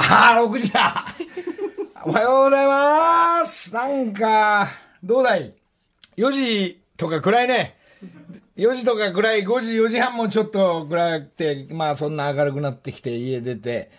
ああ、6時だおはようございますなんか、どうだい ?4 時とか暗いね。4時とか暗い、5時、4時半もちょっと暗くて、まあそんな明るくなってきて家出て、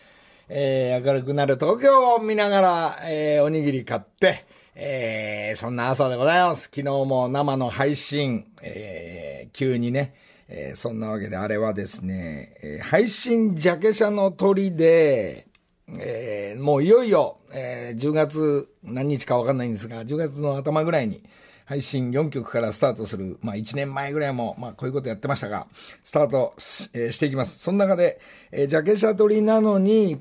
えー、明るくなる東京を見ながら、えー、おにぎり買って、えー、そんな朝でございます。昨日も生の配信、えー、急にね、えー、そんなわけであれはですね、えー、配信ジャケ写の鳥で、えー、もういよいよ、えー、10月何日かわかんないんですが、10月の頭ぐらいに配信4曲からスタートする、まあ1年前ぐらいも、まあこういうことやってましたが、スタートし,、えー、していきます。その中で、えー、ジャケ写撮りなのに、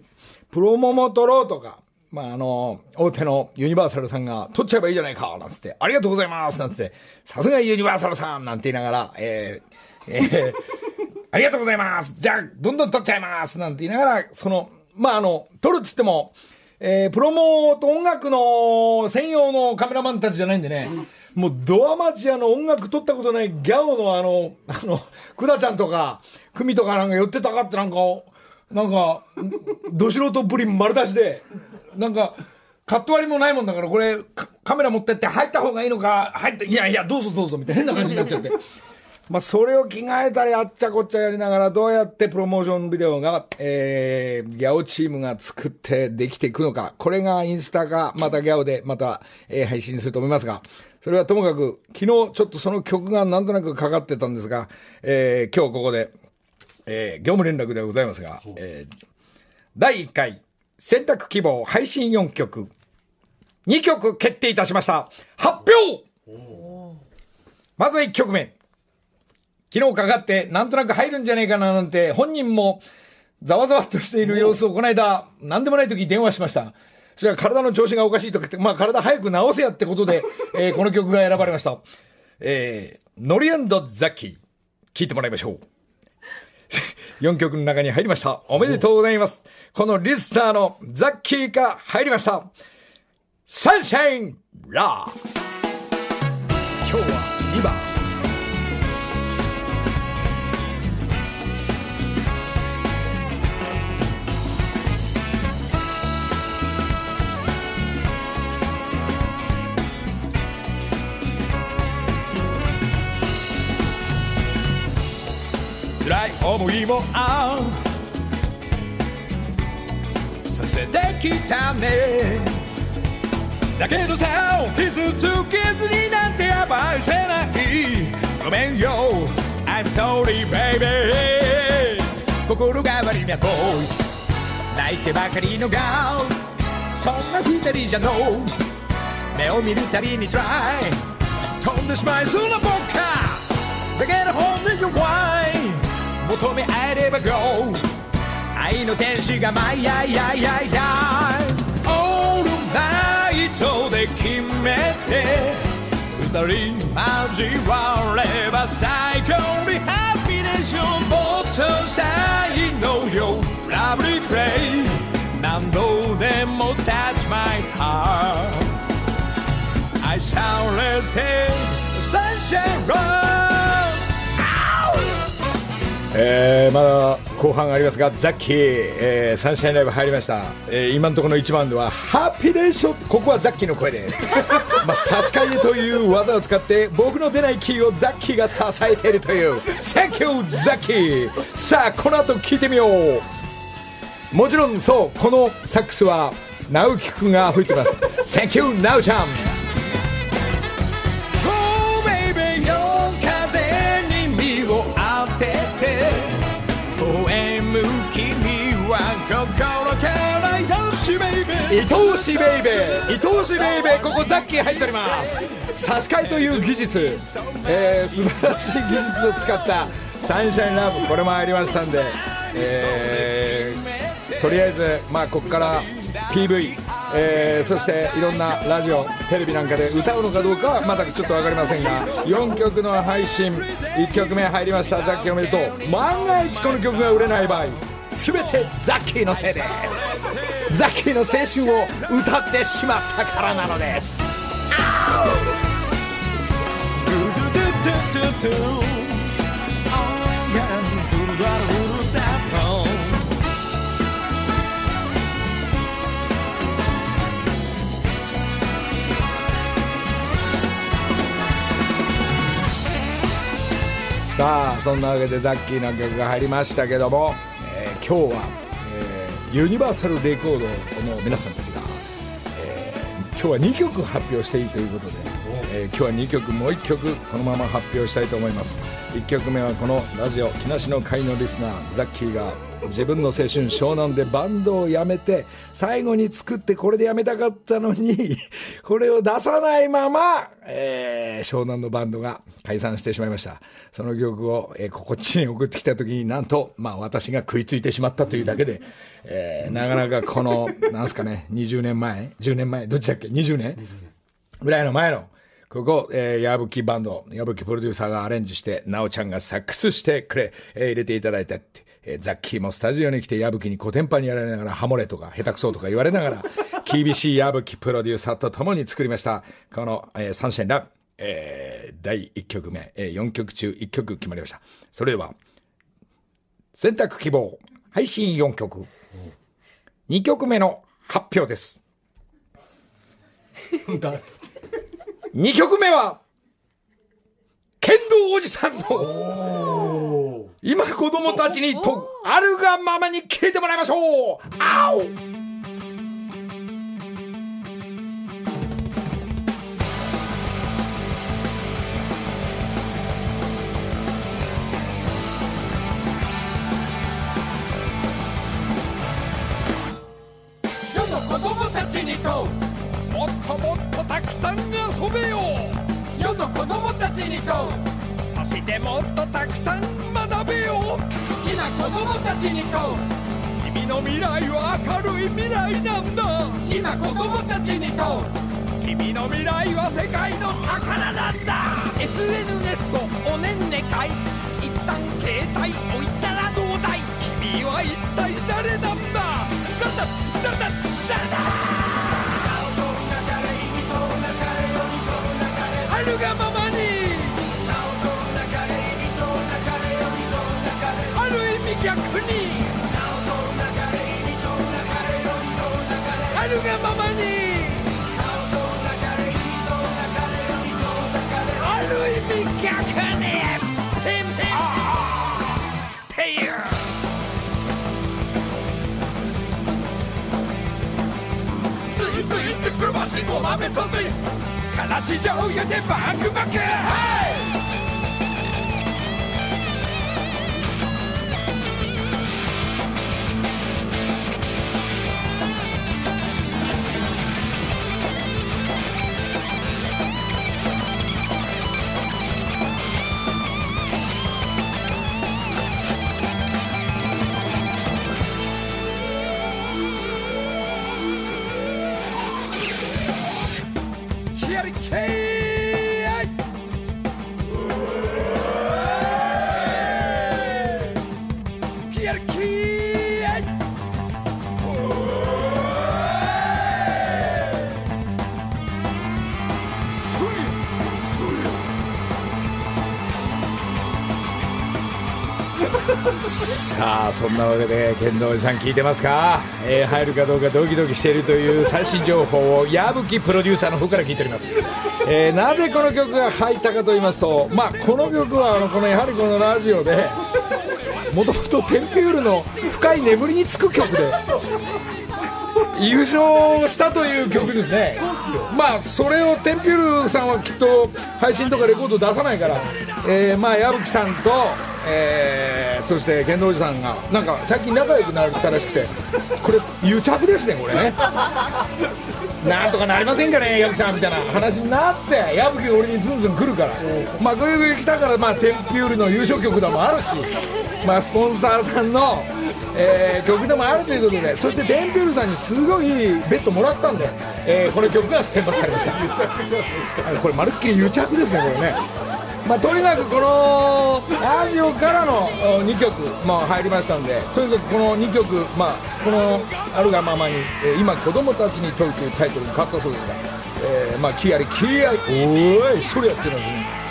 プロモも撮ろうとか、まあ、あの、大手のユニバーサルさんが、撮っちゃえばいいじゃないかなんつって、ありがとうございますなんつって、さすがユニバーサルさんなんて言いながら、えー、えー、ありがとうございますじゃあ、どんどん撮っちゃいますなんて言いながら、その、まあ、あの、撮るっつっても、えー、プロモーと音楽の専用のカメラマンたちじゃないんでね、もうドアマチアの音楽撮ったことないギャオのあの、あの、クダちゃんとか、クミとかなんか寄ってたかってなんか、なんか、ど素人ぶり丸出しで、なんか、カット割りもないもんだから、これ、カメラ持ってって入った方がいいのか、入って、いやいや、どうぞどうぞ、みたいな変な感じになっちゃって。まあ、それを着替えたり、あっちゃこっちゃやりながら、どうやってプロモーションビデオが、えー、ギャオチームが作ってできていくのか。これがインスタか、またギャオで、また、えー、配信すると思いますが、それはともかく、昨日ちょっとその曲がなんとなくかかってたんですが、えー、今日ここで、えー、業務連絡でございますが、えー、第1回選択希望配信4曲、2曲決定いたしました。発表まず1曲目。昨日かかってなんとなく入るんじゃねえかななんて本人もざわざわっとしている様子をこの間、なんでもない時電話しました。それは体の調子がおかしいとかって、まあ体早く治せやってことで、えー、この曲が選ばれました。えー、ノリザッキー、聴いてもらいましょう。4曲の中に入りました。おめでとうございます。このリスナーのザッキーが入りました。サンシャインラー。思いもあさせてきたねだけどさ傷つけずになんて暴いせない。ごめんよ。I'm sorry baby. 心変わりなボーイ泣いてばかりの顔そんな二人じゃの。目を見るたびに try 飛んでしまいそうな僕か。だけど本音弱い求め合えれば GO 愛の天使がマイヤイヤイヤイヤイオールナイトで決めて二人交われば最高にハッピーでしょもっと才能よラブリープレイ何度でも Touch my heart 愛されて Sunshine Run えー、まだ後半ありますが、ザッキー、えー、サンシャインライブ入りました。えー、今のところの一番では、ハッピーでしょここはザッキーの声です。まあ、差し替えという技を使って、僕の出ないキーをザッキーが支えているという、Thank you, ザッキーさあ、この後聞いてみようもちろん、そう、このサックスは、直樹くんが吹いてます。Thank you, 直ちゃん愛おしベイベー愛おしベイベーここザッキー入っております。差し替えという技術、えー、素晴らしい技術を使ったサンシャインラブこれも入りましたんで、えー、とりあえずまあここから PV えー、そしていろんなラジオテレビなんかで歌うのかどうかはまだちょっと分かりませんが4曲の配信1曲目入りましたザッキーおめでとう。万が一この曲が売れない場合全てザッキーのせいです。ザッキーの青春を歌ってしまったからなのです。さあそんなわけでザッキーの曲が入りましたけども今日は、えーユニバーサルレコードの皆さんたちが、えー今日は2曲発表していいということで、えー今日は2曲もう1曲このまま発表したいと思います。1曲目はこのラジオ木梨の会のリスナーザッキーが自分の青春湘南でバンドを辞めて最後に作ってこれで辞めたかったのに これを出さないまま、えー湘南のバンドが解散してしまいました。その曲を、えーこっちに送ってきた時になんと、まあ、私が食いついてしまったというだけで、えーなかなかこの なんすかね20年前10年前どっちだっけ？20年？ぐらいの前のここ、えー、矢吹バンド、矢吹プロデューサーがアレンジして、なおちゃんがサックスしてくれ、えー入れていただいたって、えーザッキーもスタジオに来て矢吹にコテンパンにやられながら、ハモれとか、下手くそとか言われながら、厳しい矢吹プロデューサーと共に作りました、この、えーサンシャインラブ、えー第1曲目、えー4曲中1曲決まりました。それでは、選択希望、配信4曲、2曲目の発表です。2曲目は、剣道おじさんの、今子供たちにと、あるがままに聞いてもらいましょう。あお来は明るい未来なんだ。今子供たちにと。君の未来は世界の宝なんだ。SN ネストおねんね一旦携帯置いたらどうだい。君は一体誰なんだ。誰だ。誰だ。誰だ。あるがままに。ある意味逆にるがままに。ある意味逆に。っていう。ついついつくばしごまめそついからし醤油でバクバク。はい。そんなわけで剣道おじさん聞いてますか、えー入るかどうかドキドキしているという最新情報を矢吹プロデューサーの方から聞いております、えーなぜこの曲が入ったかと言いますとまあこの曲はあのこのやはりこのラジオでもともとテンピュールの深い眠りにつく曲で優勝したという曲ですね。まあそれをテンピュールさんはきっと配信とかレコード出さないから、えーまあ矢吹さんと、えーそして剣道おじさんがなんか最近仲良くなったらしくてこれ癒着ですねこれね。なんとかなりませんかね矢吹さんみたいな話になって矢吹が俺にズンズン来るから。まあグイグイ来たからまあテンピュールの優勝曲でもあるしまあスポンサーさんのえー曲でもあるということでそしてデンピュールさんにすごいベッドもらったんで、えーこの曲が選抜されました。これまるっきり癒着ですねこれねまあ、とにかくこのラジオからの2曲、まあ、入りましたんでとにかくこの2曲、まあ、この「あるがままに、えー今子供たちに問う」というタイトルに変わったそうですが、えーまあ、気あり気合いおーいそれやってるのに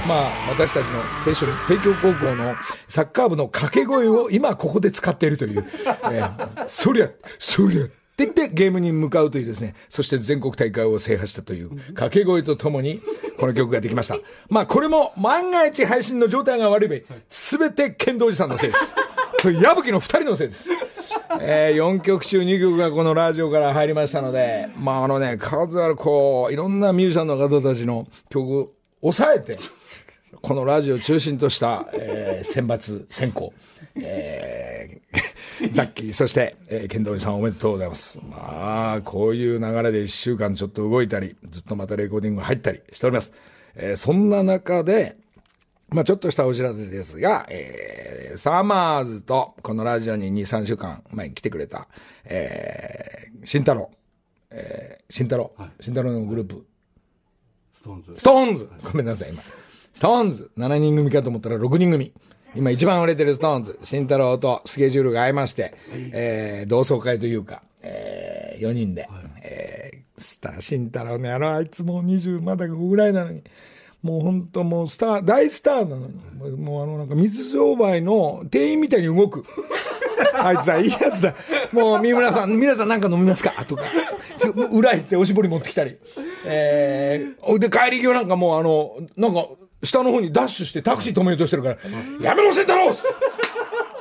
まあ、私たちの青春帝京高校のサッカー部の掛け声を今ここで使っているという、えーそりゃそりゃって言ってゲームに向かうというですね、そして全国大会を制覇したという掛け声とともに、この曲ができました。まあこれも万が一配信の状態が悪いべ、すべて剣道寺さんのせいです。と矢吹の二人のせいです。えー、4曲中2曲がこのラジオから入りましたので、まああのね、数あるこう、いろんなミュージシャンの方たちの曲を抑えて、このラジオを中心とした、えー選抜、選考、えー、ザッキー、そして、えー、剣道さんおめでとうございます。まあ、こういう流れで1週間ちょっと動いたり、ずっとまたレコーディング入ったりしております。えーそんな中で、まあちょっとしたお知らせですが、えー、さまぁ〜ずとこのラジオに2、3週間前に来てくれた、えー、慎太郎、えー、慎太郎、慎太郎のグループ、 SixTONES SixTONES ごめんなさい、今。 SixTONES !7 人組かと思ったら6人組。今一番売れてる SixTONES。慎太郎とスケジュールが合いまして、えー、同窓会というか、えー、4人で、えー、つったら慎太郎の野郎、あいつもう20まだ5ぐらいなのに、もう本当もうスター、大スターなのに、もうもうあのなんか水商売の店員みたいに動く。あいつはいいやつだ。もう、三村さん、皆さんなんか飲みますか？とか。裏行っておしぼり持ってきたり。えー、で、帰り際なんかもうあの、なんか、下の方にダッシュしてタクシー止めようとしてるから、やめろ、慎太郎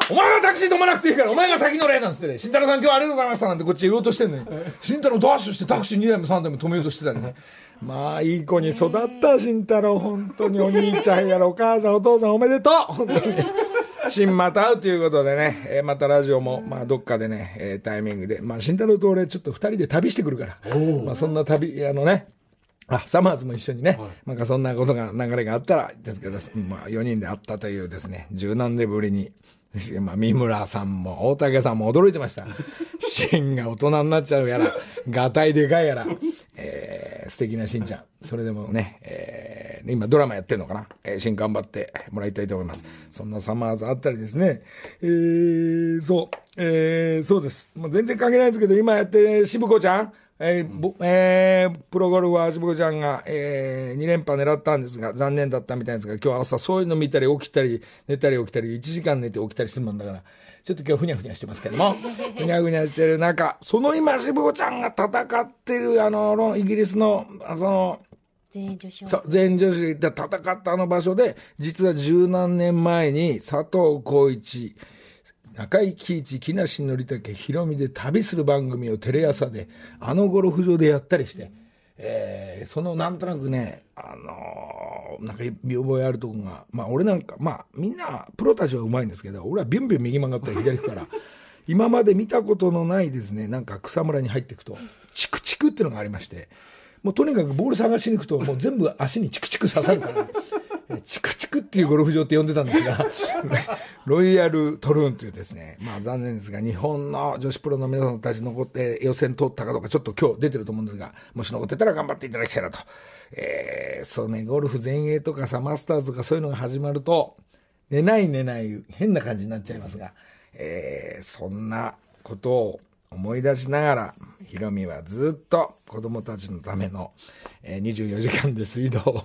お前はタクシー止まなくていいから、お前が先乗れなんつって。ね、慎太郎さん今日はありがとうございましたなんてこっち言おうとしてんのに、慎太郎ダッシュしてタクシー2台も3台も止めようとしてたりね。まあ、いい子に育った、慎太郎。本当にお兄ちゃんやらお母さんお父さんおめでとう。本当に。新また会うということでね、えーまたラジオも、まあ、どっかでね、えータイミングで、まあ、慎太郎と俺、ちょっと二人で旅してくるから、まあ、そんな旅、あのね、あ、サマーズも一緒にね、なんかそんなことが、流れがあったら、ですけど、まあ、4人で会ったというですね、十何年ぶりに、まあ、三村さんも大竹さんも驚いてました。シンが大人になっちゃうやら、ガタイでかいやら、えー、素敵なしんちゃん。それでもね、えー、今ドラマやってんのかな？えー、シン頑張ってもらいたいと思います。そんなサマーズあったりですね。えー、そう、えー、そうです。もう全然関係ないですけど、今やってる渋子ちゃんえーぼえープロゴルファー渋子ちゃんが、えー、2連覇狙ったんですが、残念だったみたいですが、今日朝そういうの見たり起きたり、寝たり起きたり、1時間寝て起きたりするもんだから、ちょっと今日ふにゃふにゃしてますけども、ふにゃふにゃしてる中、その今渋子ちゃんが戦ってる、あの、イギリスの、あその、全員女子そう全女子で戦ったあの場所で、実は十何年前に佐藤浩一、中井貴一、木梨憲武、ヒロミで旅する番組をテレ朝で、あのゴルフ場でやったりして、えーそのなんとなくね、あのーなんか見覚えあるとこが、まあ俺なんか、まあみんな、プロたちはうまいんですけど、俺はビュンビュン右曲がったり左行くから、今まで見たことのないですね、なんか草むらに入っていくと、チクチクっていうのがありまして、もうとにかくボール探しに行くと、もう全部足にチクチク刺さるから、チクチクっていうゴルフ場って呼んでたんですが、ロイヤルトルーンというですね、まあ残念ですが、日本の女子プロの皆さんたち残って予選通ったかどうかちょっと今日出てると思うんですが、もし残ってたら頑張っていただきたいなと。えー、そうね、ゴルフ全英とかさ、マスターズとかそういうのが始まると、寝ない寝ない変な感じになっちゃいますが、えー、そんなことを思い出しながら、ヒロミはずっと子供たちのための、えー24時間で水道を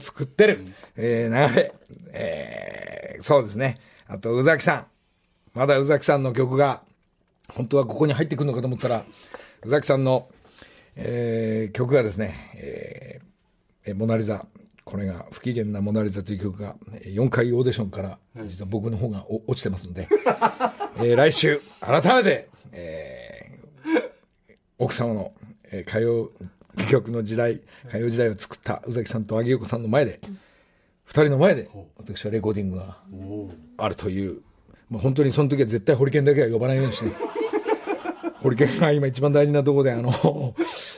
作ってる、えー、流れ、えー、そうですね。あと、宇崎さん。まだ宇崎さんの曲が、本当はここに入ってくるのかと思ったら、宇崎さんの、えー曲がですね、えーえーモナリザ。これが不機嫌なモナリザという曲がえー4回オーディションから実は僕の方がお落ちてますので、えー来週改めて、えー奥様の、えー曲の時代、歌謡時代を作った宇崎さんと萩横さんの前で、二人の前で私はレコーディングがあるという、もう本当にその時は絶対ホリケンだけは呼ばないようにして、ホリケンが今一番大事なところで、あの、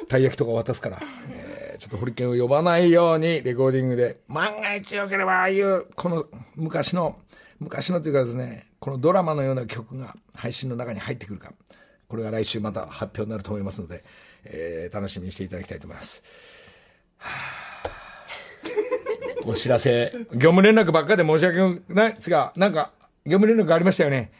たい焼きとか渡すから、えーちょっとホリケンを呼ばないようにレコーディングで、万が一よければああいう、この昔の、昔のというかですね、このドラマのような曲が配信の中に入ってくるか、これが来週また発表になると思いますので、えー楽しみにしていただきたいと思います。お知らせ、業務連絡ばっかで申し訳ないですが、なんか、業務連絡ありましたよね。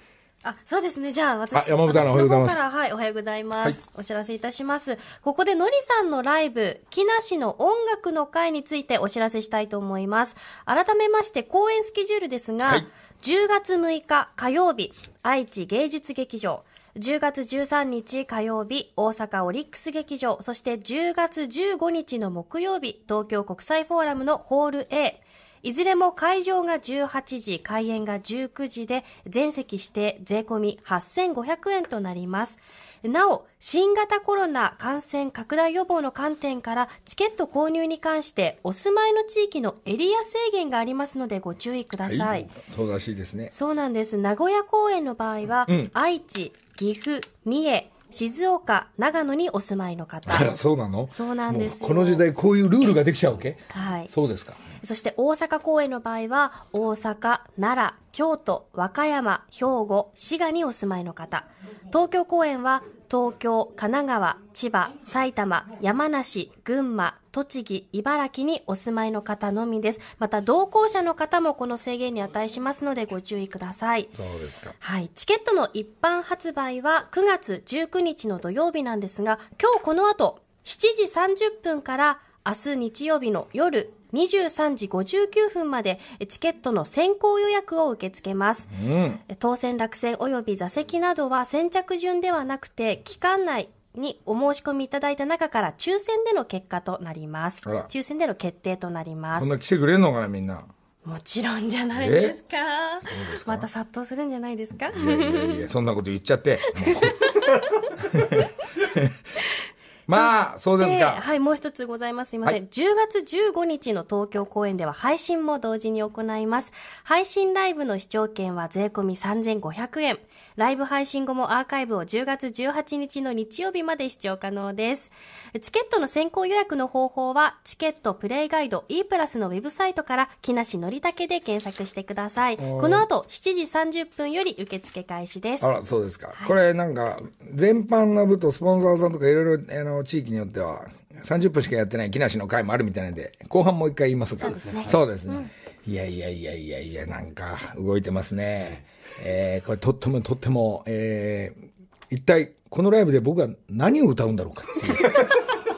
あ、そうですね。じゃあ、私、あ山本アナおはようございますはい、おはようございます。はいお知らせいたします。ここで、のりさんのライブ、木梨の音楽の会についてお知らせしたいと思います。改めまして、公演スケジュールですが、はい10月6日火曜日、愛知芸術劇場、10月13日火曜日、大阪オリックス劇場、そして10月15日の木曜日、東京国際フォーラムのホール A。いずれも会場が18時、開演が19時で、全席指定税込み8500円となります。なお、新型コロナ感染拡大予防の観点から、チケット購入に関して、お住まいの地域のエリア制限がありますのでご注意ください。そうらしいですね。そうなんです。名古屋公演の場合は、うん愛知、岐阜、三重、静岡、長野にお住まいの方。あらそうなの？そうなんですこの時代こういうルールができちゃうわけ？はい。そうですか。そして大阪公演の場合は、大阪、奈良、京都、和歌山、兵庫、滋賀にお住まいの方。東京公演は、東京、神奈川、千葉、埼玉、山梨、群馬、栃木、茨城にお住まいの方のみです。また、同行者の方もこの制限に値しますのでご注意ください。そうですか。はい。チケットの一般発売は9月19日の土曜日なんですが、今日この後、7時30分から明日日曜日の夜23時59分までチケットの先行予約を受け付けます。うん。当選落選及び座席などは先着順ではなくて、期間内にお申し込みいただいた中から抽選での結果となります。抽選での決定となりますそん。な来てくれんのかなみんな。もちろんじゃないですか。そうですか？また殺到するんじゃないですか？いやいやいや、そんなこと言っちゃって。まあ、そうですか。はい、もう一つございます。すいません。は10月15日の東京公演では配信も同時に行います。配信ライブの視聴券は税込み3500円。ライブ配信後もアーカイブを10月18日の日曜日まで視聴可能です。チケットの先行予約の方法は、チケットプレイガイド E プラスのウェブサイトから、木梨のりたけで検索してください。この後、7時30分より受付開始ですあ。ら、そうですか。これなんか、全般の部とスポンサーさんとかいろいろ、あの、地域によっては、30分しかやってない木梨の会もあるみたいなんで、後半もう一回言いますが。そうですねそうですね。いやいやいやいやいや、なんか、動いてますね。えー、これとってもとっても、えー、一体、このライブで僕は何を歌うんだろうかっていう。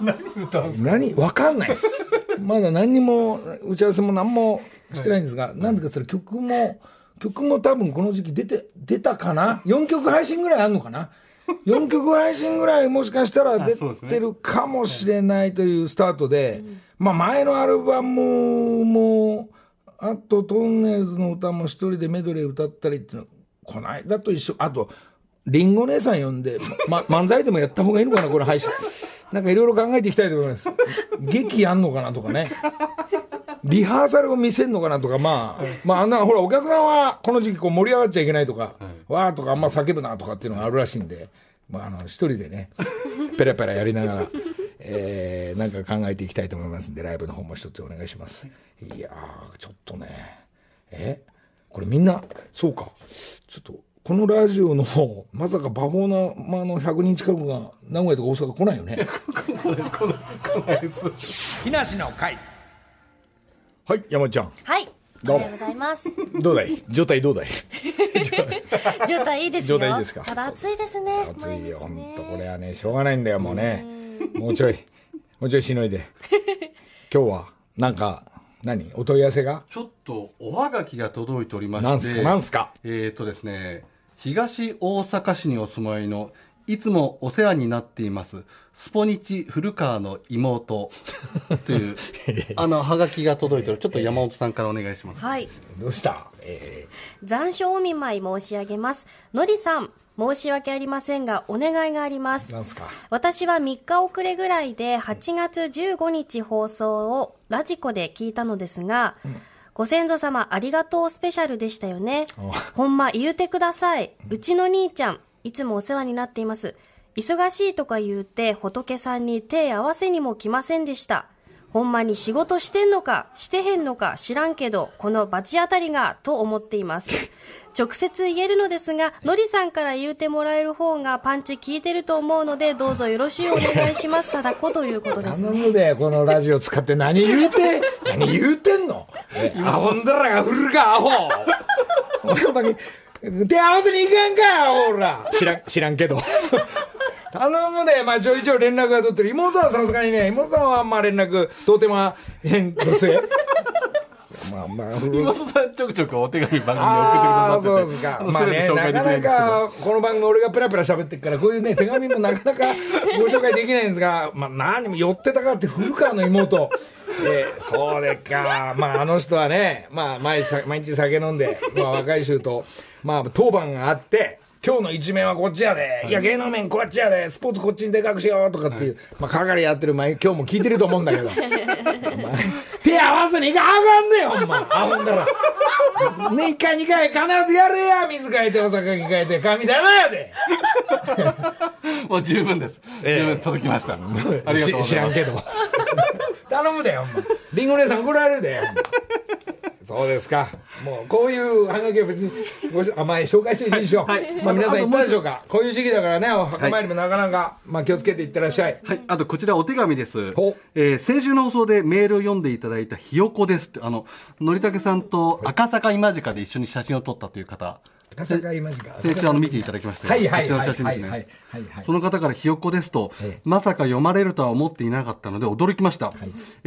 何歌うん何わかんないです。まだ何にも、打ち合わせも何もしてないんですが、なんでかそれ曲も、曲も多分この時期出て、出たかな ?4 曲配信ぐらいあるのかな ?4 曲配信ぐらいもしかしたら出てるかもしれないというスタートで、まあ前のアルバムも、あとトンネルズの歌も一人でメドレー歌ったりっていうの、この間と一緒、あと、リンゴ姉さん呼んで、ま、漫才でもやった方がいいのかな、これ配信。なんかいろいろ考えていきたいと思います。劇やんのかなとかね。リハーサルを見せんのかなとか、まあ、まあ、あんな、ほら、お客さんはこの時期こう盛り上がっちゃいけないとか、わーとかあんま叫ぶなとかっていうのがあるらしいんで、まあ、あの、一人でね、ペラペラやりながら、えー、なんか考えていきたいと思いますんで、ライブの方も一つお願いします。いやー、ちょっとね、え？これみんな、そうか、ちょっと、このラジオの、まさかパフォーマーの100人近くが名古屋とか大阪来ないよね。木梨の会。はい、山ちゃん。はい。どうも。ございます。どうだい？状態どうだい？状態いいですよ。状態いいですか？ただ暑いですね。暑いよ、毎日ね。本当これはね、しょうがないんだよ、もうね。もうちょい、もうちょいしのいで。今日は、なんか、何？お問い合わせが？ちょっとおはがきが届いておりまして、なんすか？なんすか？えっ、とですね、東大阪市にお住まいの、いつもお世話になっています、スポニチ古川の妹という、あの、はがきが届いておる。ちょっと山本さんからお願いします。はい。どうした？え残暑お見舞い申し上げます。のりさん、申し訳ありませんが、お願いがありまー、すな。んすか？私は3日遅れぐらいで8月15日放送をラジコで聞いたのですが、ご先祖様ありがとうスペシャルでしたよね。ほんま言うてください。うちの兄ちゃん、いつもお世話になっています。忙しいとか言うて仏さんに手合わせにも来ませんでした。ほんまに仕事してんのか、してへんのか知らんけど、この罰当たりが、と思っています。直接言えるのですが、のりさんから言うてもらえる方がパンチ効いてると思うので、どうぞよろしゅうお願いします。貞子ということですね。頼むで、このラジオ使って何言うて、何言うてんの？えアホんだらが振るか、アホ俺 ほんまに、手合わせに行かんか、ほら知らん、知らんけど。頼むで、まあちょいちょい連絡が取ってる。妹はさすがにね、妹さんはあんま連絡、とてもへんのせ。まあまあ、岩戸さんちょくちょくお手紙番組に送ってくだああ、さってて。そうですか。まあね、なかなか、この番組俺がペラペラ喋ってるから、こういうね、手紙もなかなかご紹介できないんですが、まあ何も寄ってたかって古川の妹。えーそうでっか。まああの人はね、まあ毎日毎日酒飲んで、まあ若い衆と、まあ当番があって、今日の一面はこっちやで、い、や芸能面こっちやで、スポーツこっちにでかくしようとかっていう、まあ係やってる前、今日も聞いてると思うんだけど。手合わせにいかんあかんねん、ほんま。あほんだら。ね、一回二回必ずやれや、水変えて、お酒変えて、神棚やで。もう十分です。ええ十分届きました。ありがとうございます。し知らんけど。頼むで、ほんま。リンゴ姉さん怒られるで。ほんまそうですか。もう、こういうハガキは別に、ごしあ、まあ、紹介していいでしょう。まあ、皆さん言ったでしょうか。こういう時期だからね、お墓参りもなかなか、まあ、気をつけていってらっしゃい。はい、あとこちらお手紙ですほ。えー先週の放送でメールを読んでいただいたひよこですって、あの、のりたけさんと赤坂今近で一緒に写真を撮ったという方、赤先週あの見ていただきましたよ。はいはいはい。はい写真ですね。はいはいはいその方からひよっこですと、ええまさか読まれるとは思っていなかったので驚きました、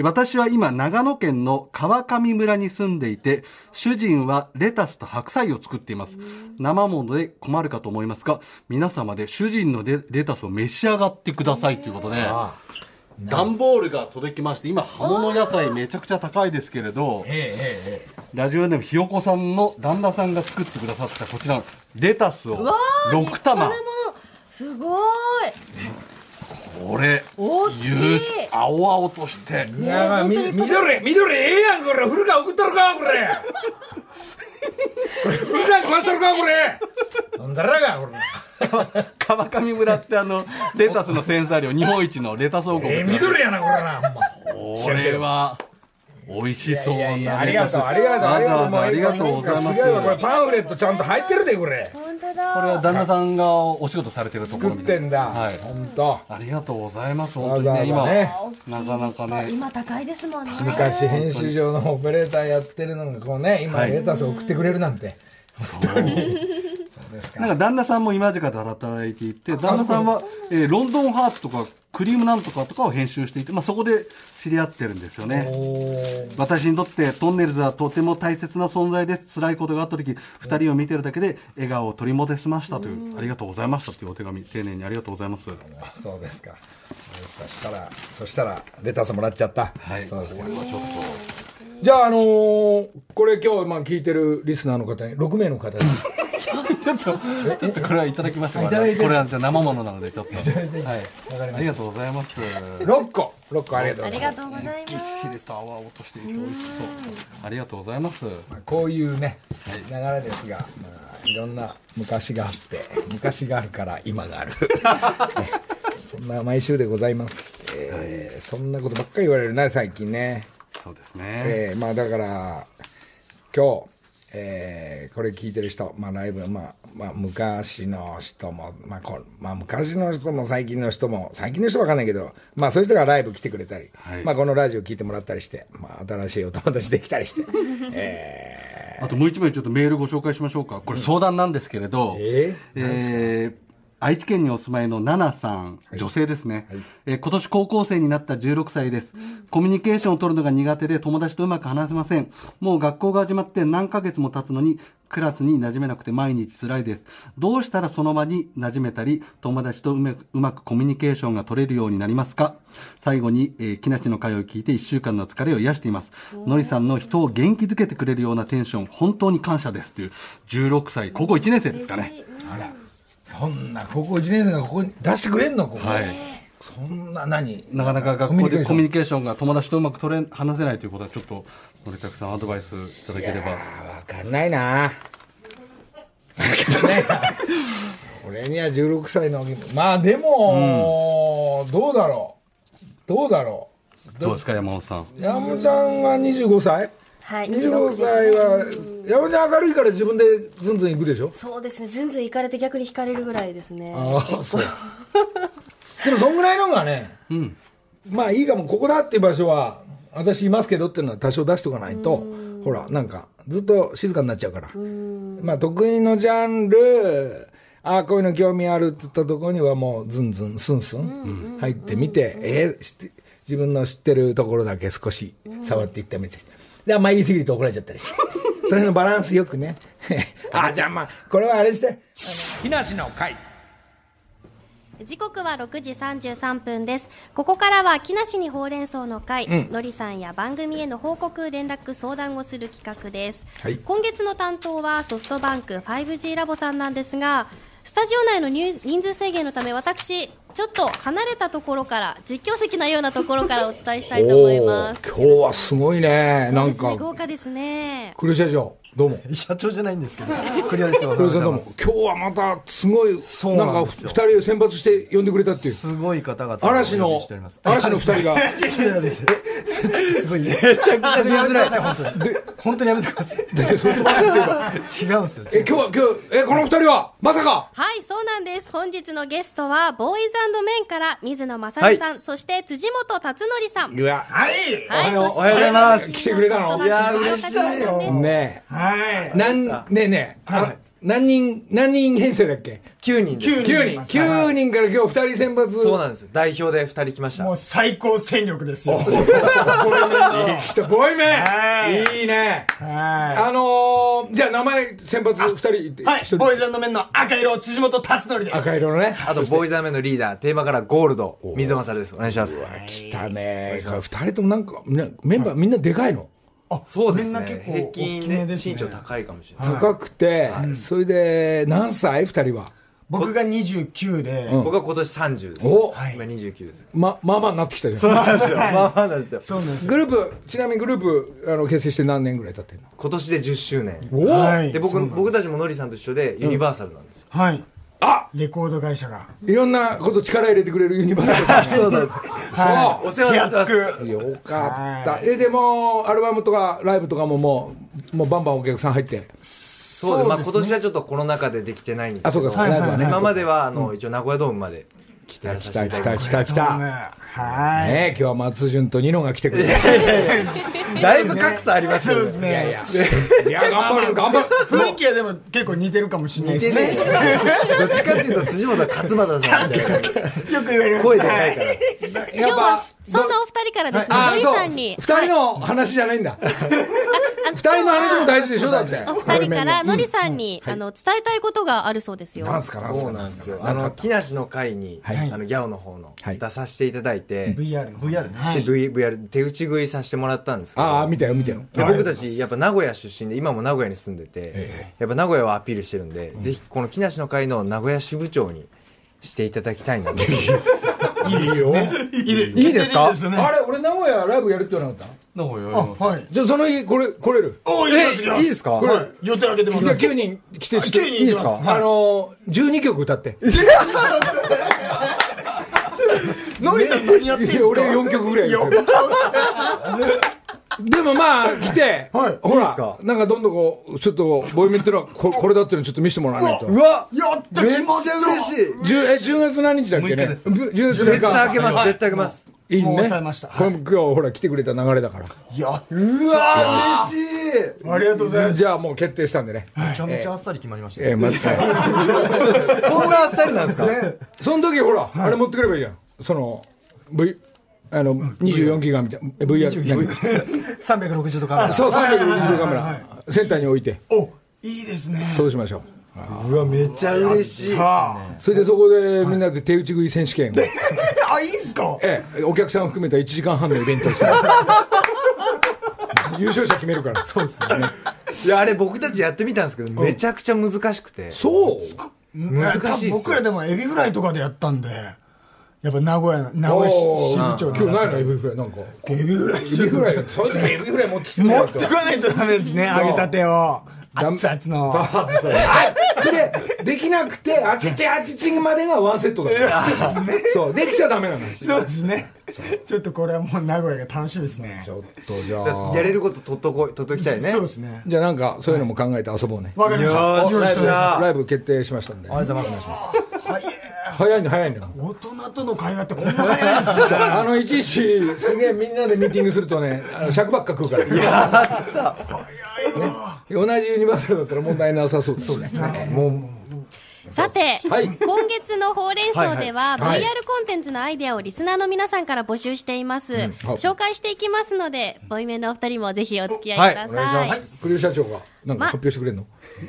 私は今長野県の川上村に住んでいて主人はレタスと白菜を作っています。生もので困るかと思いますが皆様で主人のレレタスを召し上がってくださいということで。あ段ボールが届きまして今葉物野菜めちゃくちゃ高いですけれどえええええラジオネームひよこさんの旦那さんが作ってくださったこちらのレタスをわー6玉。これもすごい。これ大きい。ゆう青々として。緑緑ええやんこれ。古川送っとるかこれこれ古川食わしとるかこれ。飲んだらかこれ川上村ってあのレタスの生産量日本一のレタス王国。ええ緑やなこれなほんま。これは美味しそう。ないやありがとうありがとうありがとうもうありがとうございます。すごいわこれパンフレットちゃんと入ってるでこれ。本当だ。これは旦那さんがお仕事されてるところ作ってんだ。はい。本当。ありがとうございます。本わざわざ。当にね今ね。なかなかね。今高いですもんね。昔編集上のオペレーターやってるのがこうね今はい。レタス送ってくれるなんてなんか旦那さんも今近で働いていて旦那さんは、えーロンドンハーツとかクリームなんとかとかを編集していて、まあ、そこで知り合ってるんですよね。お私にとってトンネルズはとても大切な存在です辛いことがあった時2人を見てるだけで笑顔を取り戻しましたというありがとうございましたというお手紙丁寧にありがとうございます。そうですか。そした。らそしたらレタスもらっちゃった。はい。そうですか。これはちょっじゃああのーこれ今日まあ聞いてるリスナーの方に6名の方に。とちょっとちょっとこれはいただきましたこれはじゃあ生ものなのでちょっと。はい。ありがとうございます。6個。6個ありがとうございます。ありがとうございぎっます。しりと泡を落としてい。て美味しそうありがとうございますこういうね、流れですが、まあ、いろんな昔があって昔があるから今がある、ね。そんな毎週でございます、えーそんなことばっかり言われるな最近ね、そうですね。えーまあだから今日、えーこれ聞いてる人、まあ、ライブ、まあまあ、昔の人も、まあこまあ、昔の人も最近の人も最近の人は分かんないけど、まあ、そういう人がライブ来てくれたり、はい。まあ、このラジオ聞いてもらったりして、まあ、新しいお友達できたりして、えあともう一枚ちょっとメールご紹介しましょうか。これ相談なんですけれど、えー？えー愛知県にお住まいのナナさん、女性ですね、えー今年高校生になった16歳です。コミュニケーションを取るのが苦手で友達とうまく話せません。もう学校が始まって何ヶ月も経つのに、クラスに馴染めなくて毎日辛いです。どうしたらその場に馴染めたり、友達とうまくうまくコミュニケーションが取れるようになりますか？最後に、えー、木梨の会を聞いて1週間の疲れを癒しています。のりさんの人を元気づけてくれるようなテンション、本当に感謝ですという、16歳、高校1年生ですかね。あらそんな高校1年生がここに出してくれんの？ここ、はい。そんな何？なかなか学校でコミュニケケーションが友達とうまく取れ、話せないということは、ちょっと、のりたくさんアドバイスいただければ。分かんないな。分かんないな。俺には16歳のまあでも、どうだろう？どうだろどう？ですか、山本さん。う山本ちゃんは25歳はい25 26歳は山本ちゃん明るいから自分でずんずん行くでしょ？そうですね。ずんずん行かれて逆に引かれるぐらいですね。ああそう。でもそんぐらいのがねうん。まあいいかも。ここだっていう場所は私いますけどっていうのは多少出しとかないとほらなんかずっと静かになっちゃうから。まあ得意のジャンルああこういうの興味あるって言ったところにはもうずんずんスンスン入ってみて、えー知って自分の知ってるところだけ少し触っていってみてで、あんま言い過ぎると怒られちゃったりして。その辺のバランスよくね。あ、じゃあまあ、これはあれして。木梨の会時刻は6時33分ですここからは木梨にほうれん草の会、うんのりさんや番組への報告連絡相談をする企画です、はい今月の担当はソフトバンク 5G ラボさんなんですがスタジオ内の入人数制限のため私ちょっと離れたところから実況席のようなところからお伝えしたいと思います今日はすごいね。なんですねか、豪華ですね栗社長、どうも。社長じゃないんですけど、クリアですよ。栗さんどうも。今日はまた、すごい、そうなか、なんんですよ二人を選抜して呼んでくれたっていう。すごい方々。嵐の嵐の二人が。すごい。めちゃくちゃ見づらい。本当に。本当にやめてください。違うんですよ。え、今日は、今日、え、この二人は、まさかはい、そうなんです。本日のゲストは、ボーイズメンから水野正美さん、そして辻本達則さん。うわ、はい、おはようそしておはようございます来てくれたのいやー嬉しいよねはいえ。。なん、ねえねえ、あ何人、何人編成だっけ？9人です9人。9人から今日2人選抜。そうなんですよ代表で2人来ましたもう最高戦力ですよ。来た、ボイメはいいいね。はあのー、じゃあ名前選抜2人言って。い。はいボーイズメンの赤色、辻本達則です。赤色のね。あとボーイズアメのリーダーテーマからゴールド水正ですお願いします来たね。これ2人ともなんか、メンバーみんなでかいの？そうですみんな結構ね平均ねね。身長高いかもしれない。高くて、それで、何歳 ?2 人は。僕が29で、僕は今年30です。お。今29です。ま、まあまあなってきたじゃん。そうなんですよ。まあまあなんですよ。そうなんですよ。グループ、ちなみにグループ、あの、結成して何年ぐらい経ってんの？今年で10周年。おはい。で僕僕たちもノリさんと一緒でユニバーサルなんですよ。はい。あレコード会社が。いろんなこと力入れてくれるユニバーサルさんねそうなんです。はお世話になってます。よかった。は。え、でも、アルバムとかライブとかももう、もうバンバンお客さん入って。そうです。まあ今年はちょっとコロナ禍でできてないんですけど。あそうか。そうか。ライブはね今まではあの一応名古屋ドームまで来ただきました来た来た。はい。ねえ今日は松潤とニノが来てくれた。だいぶ格差ありますよね。いやいや。いや、頑張る、頑張る。雰囲気はでも結構似てるかもしれないですね。どっちかっていうと辻本は勝俣さんみたいな よく言われます。声でかいからや今日は、そんなお二人からですね、あのりそうさんに。二人の話じゃないんだ。二人の話も大事でしょだって。お二人からのりさんに、あの伝えたいことがあるそうですよ。なんすかなんすかそうなんですよ。かあの、木梨の会に、はいあの、ギャオの方の、はい出させていただいて、VR の。VR ね。はで、い。V、VR、手打ち食いさせてもらったんですけど、ああ、見たよ、見たよ。で僕たち、やっぱ名古屋出身で、今も名古屋に住んでて、やっぱ名古屋をアピールしてるんで、ぜひ、この木梨の会の名古屋支部長にしていただきたいなと。いいよ。いいでいいですか？あれ、俺名古屋ライブやるって言わなかった名古屋あ、はい。じゃあその日、これ、来れる？おいいですよ。いいです。か？これ、予定開けてます。じゃあ9人来て、あ9人いいですか？あのー、12曲歌って。ノリさん何やってんすか？俺4曲ぐらいでもまあ、来て、はい。ほらなんかどんどんこう、ちょっと、ボイメンってのはこ、これだっていうのちょっと見せてもらわないと。うわやっためっ気持ちちゃ嬉しい。10え10月何日だっけね？6日です。ぶ10月絶対開けます、はい。絶対開けます。い。いね。もう抑えました。これも今日ほら来てくれた流れだから。やっうわ嬉しいありがとうございます。じゃあもう決定したんでね。めちゃめちゃあっさり決まりました。えーまず こんなあっさりなんですか？その時ほらあれ持ってくればいいじゃん。その V あの24ギガみたいな VR 360度カメラ。そう360カメはいはいラセンターに置いて。お、いいですね。そうしましょう。うわ、めっちゃ嬉しい。さそれでそこでみんなで手打ち食い選手権を。あ。あ、いいんすか？ええ。お客さんを含めた1時間半のイベントをして 優勝者決めるから。そうですね。いや、あれ僕たちやってみたんですけど、めちゃくちゃ難しくて。そう。難しいっすよ。僕らでもエビフライとかでやったんで、やっぱ名古屋、名古屋支部長今日ないのエビフライなんかエビフライエビフライそういう時エビフライ持ってきて持ってこないとダメですね、揚げたてを。ダメ熱々の。はいそれでできなくてあちちあちちんまでがワンセットだからそうできちゃダメなのそうですね。ちょっとこれはもう名古屋が楽しみですね。ちょっとじゃあやれること取っとこい、取っときたいね。そうですね。じゃあなんかそういうのも考えて遊ぼうねわかりました。よーしよろしくお願いしまライブ決定しましたんです。はい。早いの早いの大人との会話ってこんな早いんですね。あのいちいちすげえみんなでミーティングするとねあの尺ばっか食うから。ね。同じユニバーサルだったら問題なさそうですね。もさて、はい今月のほうれん草では、はい VR コンテンツのアイデアをリスナーの皆さんから募集しています。紹介していきますので、ボイメンのお二人もぜひお付き合いください。はい栗生社長がなんか発表してくれるの、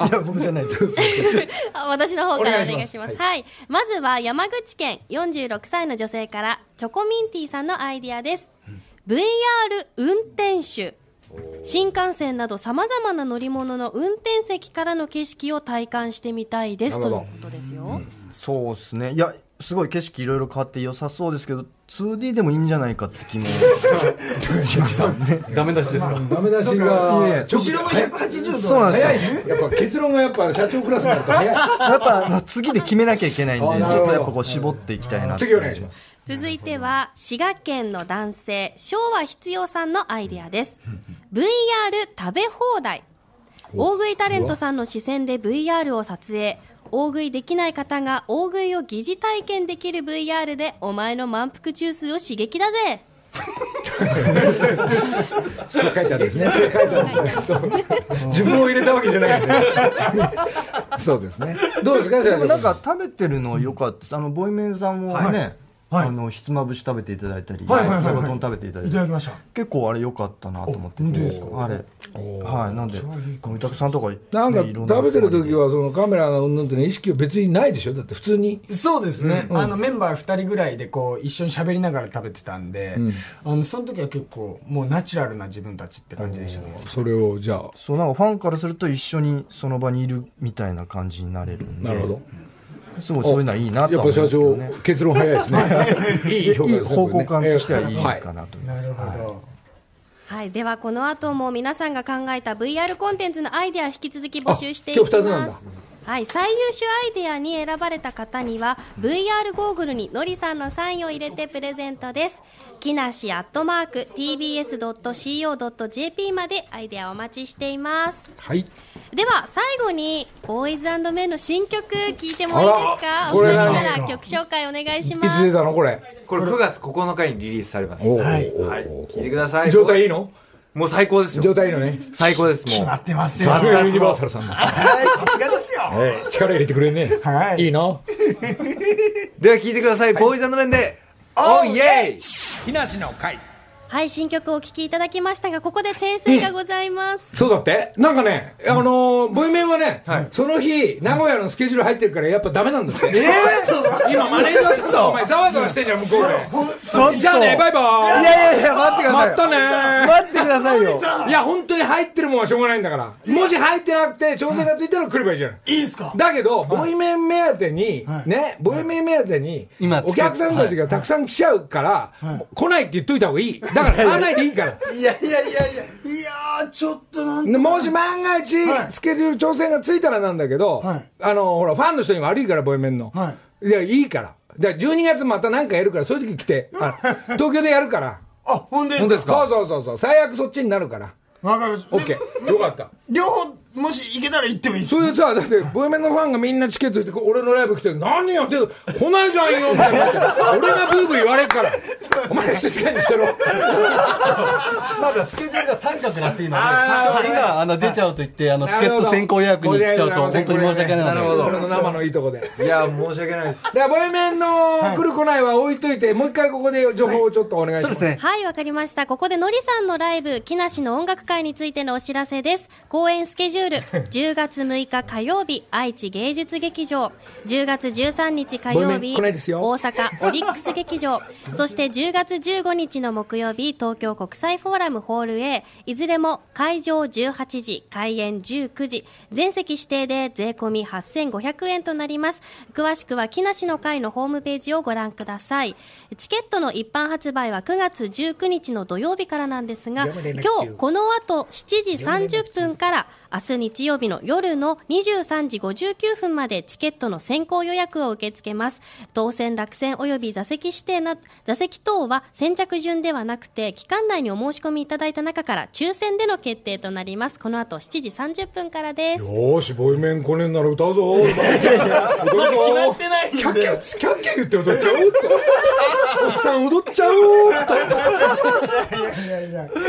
いや、僕じゃないです。あ私の方からお願いします。お願いしますはい。まずは山口県46歳の女性から、チョコミンティさんのアイディアです。VR 運転手。新幹線などさまざまな乗り物の運転席からの景色を体感してみたいですということですよ。そうですね。いや、すごい景色いろいろ変わって良さそうですけど、2D でもいいんじゃないかって気も。しましたね。ダメ出しですか？ダメ出しいやいが後ろの180度そうなんですよ。早いねやっぱ結論がやっぱ社長クラスになると早い。やっぱ次で決めなきゃいけないんで、ちょっとやっぱこう絞っていきたいな次お願いします続いては滋賀県の男性昭和必要さんのアイデアです VR 食べ放題。大食いタレントさんの視線で VR を撮影。大食いできない方が大食いを疑似体験できる VR でお前の満腹中枢を刺激だぜ。そう書いてあるんですね。そう書いてあるんですね。そう。自分を入れたわけじゃないですね。そうですね。どうですかでもなんか食べてるの良かった。あの、ボイメンさんもね、はいあの、ひつまぶし食べていただいたり、はいはいはいはい。サバトン食べていただいたり。いただきました。結構あれ良かったなと思って。て。本当ですか？あれ。はい。なんで、三宅さんとか、なんか食べてる時ははそのカメラのうんぬんっていうのは意識は別にないでしょ？だって普通に。そうですね、あのメンバー2人ぐらいでこう一緒に喋りながら食べてたんで、あのその時は結構もうナチュラルな自分たちって感じでしたね。それをじゃあ。そうなんかファンからすると一緒にその場にいるみたいな感じになれるんで、なるほどすごいそういうのはいいなとやっは思いぱ社長ますけどね。結論早いですね。いい評価いいですね。方向感としてはいいはかなと思い。ます。なるほど、はい、ではこの後も皆さんが考えた VR コンテンツのアイデア引き続き募集していきます。あ今日二つなんだはい、最優秀アイデアに選ばれた方には VR ゴーグルにのりさんのサインを入れてプレゼントです。木梨アットマーク tbs.co.jp までアイデアをお待ちしています。はい。では最後にボーイズメンの新曲聞いてもいいですあか？らお二人何から曲紹介お願いしいつ出ますたの？これ。これ9月9日にリリースされます。おはい。おはい。聞いてください。状態いいの？もう最高です状よ態いいのね。最高ですもう。決まってますよ。さすがええ力入れてくれるね。はい。いいの？では聞いてください、ボーイズメンで「オーイエイ!」木梨の会はい新曲をお聴きいただきましたがここで訂正がございます、そうだって。なんかね、あのー、ボイメンはね、その日、名古屋のスケジュール入ってるから、やっぱダメなんだって。今、マネージャーさんがお前、ざわざわしてんじゃん、向こうで。じゃあね、バイバーイ。いやいやいや、待ってくださいよ。またね。待ってくださいよ。いや、本当に入ってるもんはしょうがないんだから。もし入ってなくて、調整がついたら来ればいいじゃない。いいですか？だけど、ボイメン目当てに、ね、ボイメン目当てに今、お客さんたちがたくさん来ちゃうから、来ないって言っといた方がいい。だから、買わないでいいから。いやいやいやいやいやーちょっとなんでもし万が一、はいスケジュール調整がついたらなんだけど、はいあの、ほら、ファンの人に悪いから、ボイメンの。。はいや、いいから。だから12月また何かやるから、そういう時来て。あ東京でやるから。あ本当ですか？そうそうそうそう。最悪そっちになるから。わかりましたオッケー。よかった。両方もし行けたら行ってもいいそれでさ、だって、ボイメンのファンがみんなチケットして、俺のライブ来て、何やって、来ないじゃんよ、みたいな。俺がブーブー言われるから。お前静かにしてろ。まだスケジュールが三角らしいので、あー今、あの、出ちゃうと言って、あの、チケット先行予約に来ちゃうと、本当に申し訳ないので。俺の生のいいとこで。いや申し訳ないですだから、ボイメンの来る来ないは置いといて、もう一回ここで情報をちょっとお願いします。そうですね。はい、わかりました。ここでのりさんのライブ、木梨の音楽会についてのお知らせです。公演スケジュール、10月6日火曜日、愛知芸術劇場、10月13日火曜日、大阪オリックス劇場、そして10月15日の木曜日、東京国際フォーラムホール A、いずれも会場18時、開演19時、全席指定で税込み8500円となります。詳しくは木梨の会のホームページをご覧ください。チケットの一般発売は9月19日の土曜日からなんですが、今日この後7時30分から明日日曜日の夜の23時59分までチケットの先行予約を受け付けます。当選落選及び座席指定な、座席等は先着順ではなくて、期間内にお申し込みいただいた中から抽選での決定となります。この後7時30分からです。よーし、ボイメン来ねなら歌うぞ。踊るぞ。決まってないキャッキャ、キャッキャ言って踊っちゃおうと。おっさん踊っちゃおうと。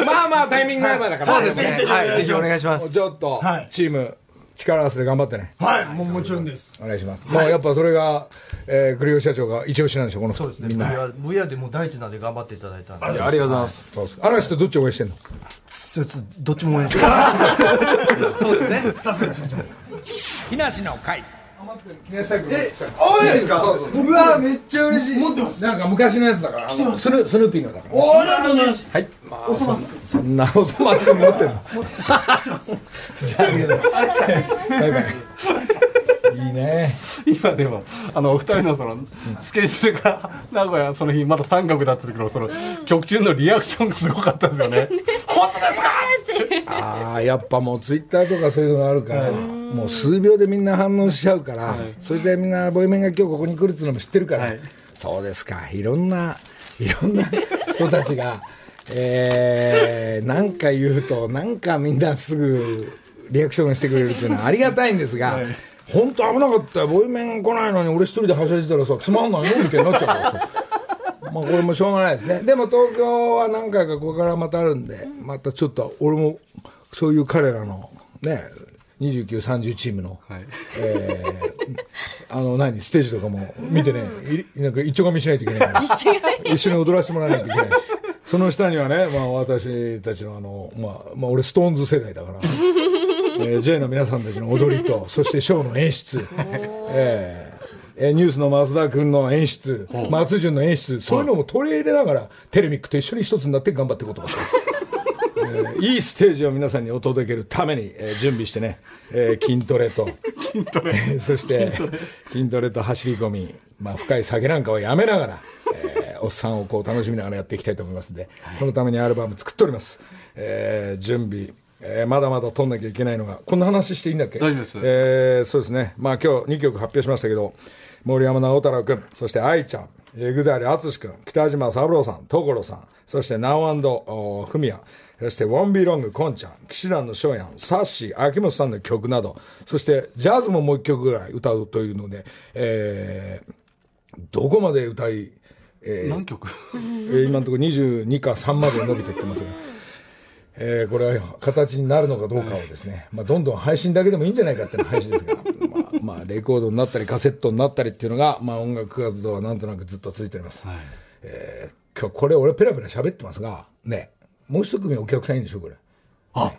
まあまあ、タイミングが合えばだから。そうですねはいぜひお願いしますちょっとはい、チーム、力合わせて頑張ってね。はい。もうもちろんです。お願いします。もうやっぱそれが、えー、栗吉社長が一押しなんでしょ、この人。そうですね。みんな。VR, VR でもう第一弾で頑張っていただいたんで。ありがとうございます。そうです。嵐とどっち応援してんの？そいつどっちも応援して木梨の会。え、あいいですか？うわめっちゃ嬉しい。持ってます。なんか昔のやつだから、スヌスヌーピーのだから。おありがとうござい。ますはい。まあ、そんそんな、おそ松君持ってんの？じゃあ、ありがとう。バイバイ。いいね。今でもあのお二人のそのスケジュールが名古屋その日まだ三角だった時のその曲中のリアクションがすごかったですよね。本当ですか？ああ、やっぱもうツイッターとかそういうのがあるから、もう数秒でみんな反応しちゃうから、それでみんなボイメンが今日ここに来るっていうのも知ってるから、はい。そうですか、いろんな、いろんな人たちが、えー、なんか言うと、なんかみんなすぐリアクションしてくれるっていうのはありがたいんですが、本当危なかったよ、ボイメン来ないのに俺一人ではしゃいでたらさ、つまんないのみたいになっちゃうからさ。まあこれもしょうがないですね。でも東京は何回かここからまたあるんで、またちょっと俺もそういう彼らのね、29、30チームの、はいえーあの何、ステージとかも見てね、いなんか一丁噛みしないといけないから、一緒に踊らせてもらわないといけないし。その下にはね、まあ私たちのあの、まあ、まあ俺ストーンズ世代だから、えー、J の皆さんたちの踊りと、そしてショーの演出、えーえーニュースの増田君の演出、松潤の演出、そう。いうのも取り入れながら、テレミックと一緒に一つになって頑張っていこうと思ってます。えーいいステージを皆さんにお届けるために、えー準備してね、えー筋トレと、筋トレ。そして筋トレ。と走り込み、まあ、深い酒なんかをやめながら、えーおっさんをこう楽しみながらやっていきたいと思いますので、そのためにアルバム作っております。えー準備、えーまだまだ撮んなきゃいけないのが、こんな話していいんだっけ？大丈夫ですえーそうですね。まあ今日2曲発表しましたけど、森山直太朗君、そして愛ちゃん、えぐざりあつし君、北島三郎さん、所さん、そしてナオフミヤ、そしてウォンビーロング、コンちゃん、騎士団の翔やん、サッシー、秋元さんの曲など、そしてジャズももう一曲ぐらい歌うというので、えーどこまで歌い、えー何曲？えー今のところ22か3まで伸びていってますが、えーこれは形になるのかどうかをですね、まあ、どんどん配信だけでもいいんじゃないかっていう配信ですが、まあ、まあ、レコードになったりカセットになったりっていうのが、まあ、音楽活動はなんとなくずっと続いております。えー今日これ俺ペラペラ喋ってますが、ね、もう一組お客さんいるんでしょ、これ。あ、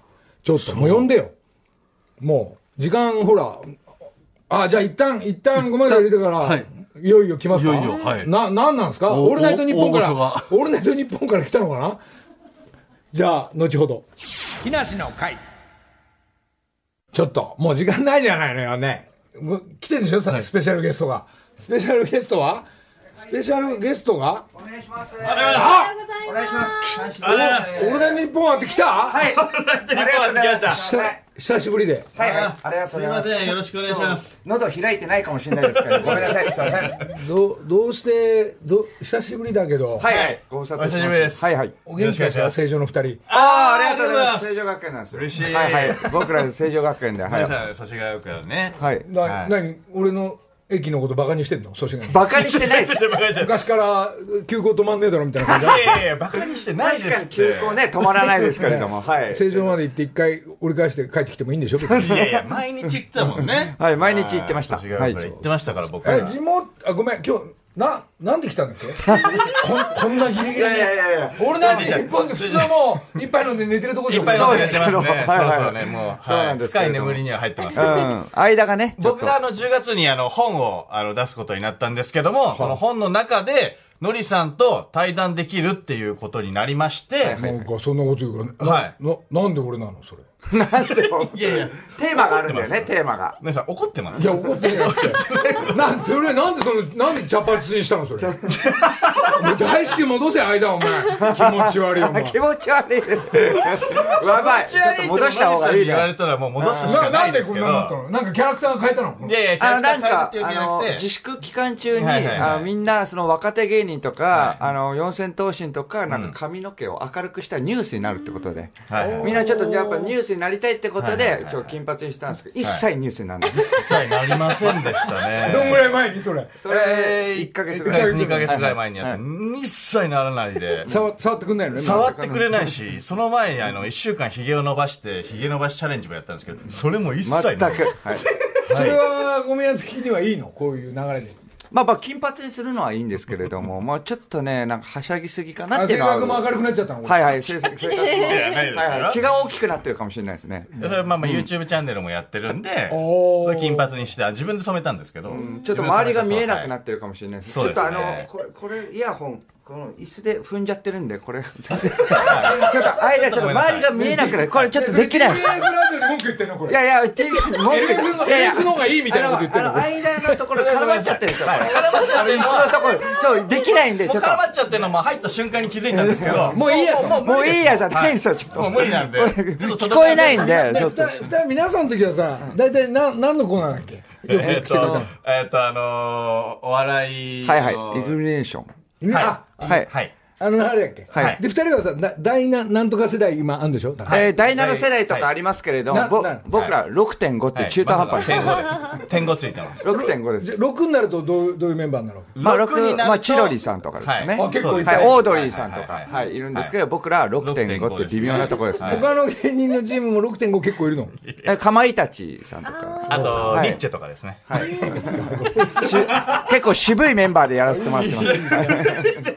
ちょっと、もう呼んでよ。もう、時間ほら、あ、じゃあ一旦、一旦ここまで入れてから、はいいよいよ来ますか？いよいよはい。な、なんなんですか？おオールナイトニッポンから、オールナイトニッポンから来たのかな？じゃあ、後ほど。木梨の会。ちょっと、もう時間ないじゃないのよね。もう来てんでしょ、さスペシャルゲストが。スペシャルゲストは？スペシャルゲストが？お願いします。あお願いします。オールナイトニッポンはって来た？はい。ありがとうございました。久しぶりで。はいはい。ありがとうございます。せんよろしくお願いします。喉開いてないかもしれないですけど、ごめんなさい。すいません。はいどう、どうして、ど、久しぶりだけど、はい。ご無沙汰してますお久しぶりですはいはい。お元気ですか？正常の二人。ああ、ありがとうございます。成城学園なんです。嬉しいはいはい。僕ら成城学園で、はい。皆さん、祖師ヶ谷からね。はい。な、はいなに、俺の駅のことバカにしてんの？祖師ヶ谷バカにしてないです。ちょっとバカにして昔から休校止まんねえだろみたいな感じいやいやいや、バカにしてないですって。確かに休校ね、止まらないですけれども、はい。正常まで行って一回折り返して帰ってきてもいいんでしょ？いやいや、毎日行ってたもんね。はい、毎日行ってました。はい。行ってましたから、僕え、は。地元、あ、ごめん、今日、な、なんで来たんだっけ？こん、こんなギリギリに。いやいやいやいや。俺なんて一本で普通はもう、一杯飲んで寝てるとこじゃいっぱい飲んでそうです寝てますね。はいはいそうそうね、もう。そうなはいんです深い眠りには入ってます。うん。間がね。ちょっと僕があの10月にあの本をあの出すことになったんですけども、その本の中で、のりさんと対談できるっていうことになりまして、なんかそんなこと言うから、はいな、ななんで俺なの？それ。なんでもいやいや、テーマがあるんだよね、テーマが。のりさん怒ってますいや、怒って なくて。なん、それ、なんでその、なんで茶髪にしたのそれ？も う大至急戻せ、間、お前。気持ち悪い、お前。気持ち悪い。やばい。ちょっと戻した方がいいね。言われたらもう戻すしかななですけど。ないんでこんなになったのなんかキャラクターが変えたの？いやいや、キャあの、ラクターなんか、変えるっていうんじゃあの自粛期間中に、みんな、その若手芸人とか、はいあの、四千頭身とか、なんか髪の毛を明るくしたニュースになるってことで、みんなちょっとやっぱニュースになりたいってことで、今日金髪にしたんですけど、一切ニュースにならない。一切なりませんでしたね。どんぐらい前にそれ？それ、1ヶ月ぐらい。2ヶ月ぐらい前にやって、一切ならないで。触触ってくんないのね。触ってくれないし、その前にあの、1週間髭を伸ばして、髭伸ばしチャレンジもやったんですけど、それも一切全く。それは、ゴミ屋的にはい。い。のこうい。う流れで。まあまあ、金髪にするのはいいんですけれども、まあちょっとね、なんかはしゃぎすぎかなっていうのは。格も明るくなっちゃったの？はいはい、性格、性 はいはい。気が大きくなってるかもしれないですね。でそれまあまあ YouTube チャンネルもやってるんで、金髪にして、あ自分で染めたんですけど、ちょっと周りが見えなくなっってるかもしれないです。ちょっとあの、これ、これ、イヤホン、この椅子で踏んじゃってるんで、これ、全 然。ちょっと、間、ちょっと周りが見えなくなる。これちょっとできない。TBS ラジオで文句言ってんのこれ。いやいや、う、い LF の、やいや LF の方がいいみたいなこと言ってんのあの、間のところ絡まっちゃってるんですよ。絡まっちゃってる。椅子のところ、ちょっとできないんで、ちょっと絡。まっちゃってるのも入った瞬間に気づいたんですけど、もういいやと。もういいやじゃないんですよ、ちょっと。もう無理なんで、聞こえないんで、ちょっと。二人、皆さんの時はさ、大体な、何のコーナーだっけ？えっと、えっと、あのー、お笑いの。はいはい。イグミネーション。あ、はい。はい。あの、あれだっけ？はいで、二人はさ、な第ななんとか世代今あるんでしょ？だからえー第7世代とかありますけれども、ぼはい僕ら6.5って中途半端点に。5です。点5ついてます。6.5です。じゃ6になるとどうどういうメンバーになるまあ、6、六になるとまあ、チロリさんとかですよね。はいあ結構いるはい、オードリーさんとか、はいはいはい、いるんですけど、僕らは6.5って微妙なところですね。他の芸人のチームも6.5結構いるの？えかまいたちさんとか。あと、はいニッチェとかですね。し結構渋いメンバーでやらせてもらってます。で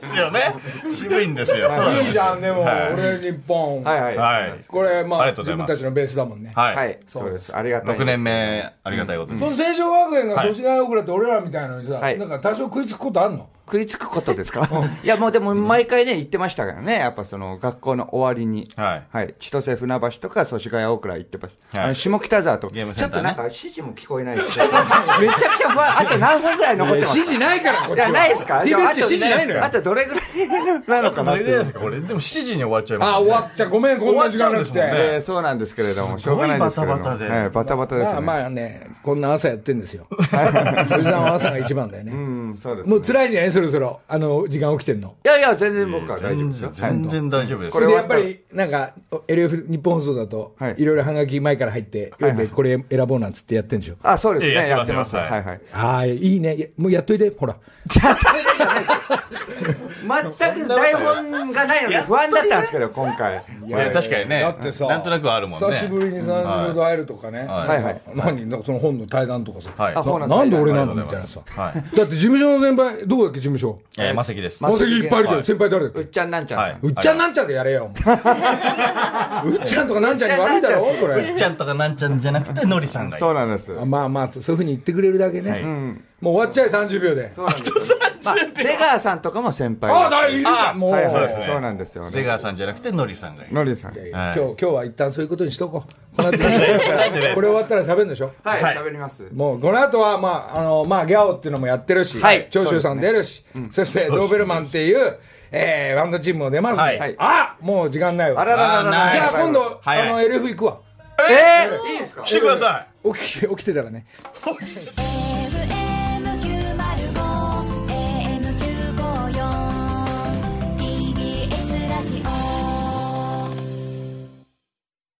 すよね。渋いんですよ。いいじゃん、でも、はい俺日本。はいはい。はい。これ、まあ、自分たちのベースだもんね。はい。はい、そうです。ありがたいです。6年目、ありがたいことに。その成城学園が祖師ヶ谷大倉って俺らみたいなのにさ、はいなんか多少食いつくことあんの？食いつくことですか？いや、もうでも毎回ね、言ってましたからね。やっぱその学校の終わりに。はいはい。千歳船橋とか祖師ヶ谷大倉行ってました。はいあの、下北沢とか。ゲームセンターねちょっとなんか指示も聞こえないです めちゃくちゃ不安。あと何分ぐらい残ってます？か指示ないから、こっいや。ないですか？指示ないのよ。あとどれぐらいなのかなどれぐらいですか？これ、でも7時に終わっちゃいますあ、終わっちゃう。ごめん、こんな時間なくて。えーそうなんですけれども、しょうがないですけれどバタバタではいバタバタですまあね。まあね、こんな朝やってんですよ。おじさんは朝が一番だよね。うん、そうです、もう辛いんじゃないそろそろ、あの、時間起きてんの？いやいや、全然僕は大丈夫ですよ。全然大丈夫です。それでやっぱり、なんか、LF 日本放送だとはい、いろいろハガキ前から入って、読んでこれ選ぼうなんつってやってんでしょ？あ、そうですね。ええやっま。やっててますすはいはい。ああ、いいね。いやもうやっといて、ほら。全く台本がないので不安だったんですけど、今回。いや、確かにね。だってさ、なんとなくはあるもんね。久しぶりに三十度会えるとかね。はいはい。何？その本の対談とかさ。はいなあ本のなんで俺なの？みたいなさ。だって事務所の先輩、どこだっけ？事務所。えー、マセキです。マセキいっぱいいるじゃん。先輩誰だっけ？うっちゃんなんちゃんうっちゃんなんちゃんでやれよ。うっちゃんとかなんちゃんに悪いだろこれ。ちゃんとかなんちゃんじゃなくて、のりさんがそうなんです。あまあまあ、そういうふうに言ってくれるだけね。はいもう終わっちゃえ、30秒で。そうなんですよ。まあ、出川さんとかも先輩あ。だいるじゃん、もう。はいはいそうですねそうなんですよね。出川さんじゃなくて、のりさんがいる。のりさん。いやいはいや今日、今日は一旦そういうことにしとこう。この後 これ終わったら喋るんでしょ？はい、はい喋ります。もうこの後は、まあ、あの、まあ、ギャオっていうのもやってるし、はい長州さん出るし、そして、ドーベルマンっていう、えー、バンドチームも出ますはいあもう時間ないわ。あららららら。じゃあ今度、はいあの、LF 行くわ。えー、いいですか？来てください。起きて、起きてたらね。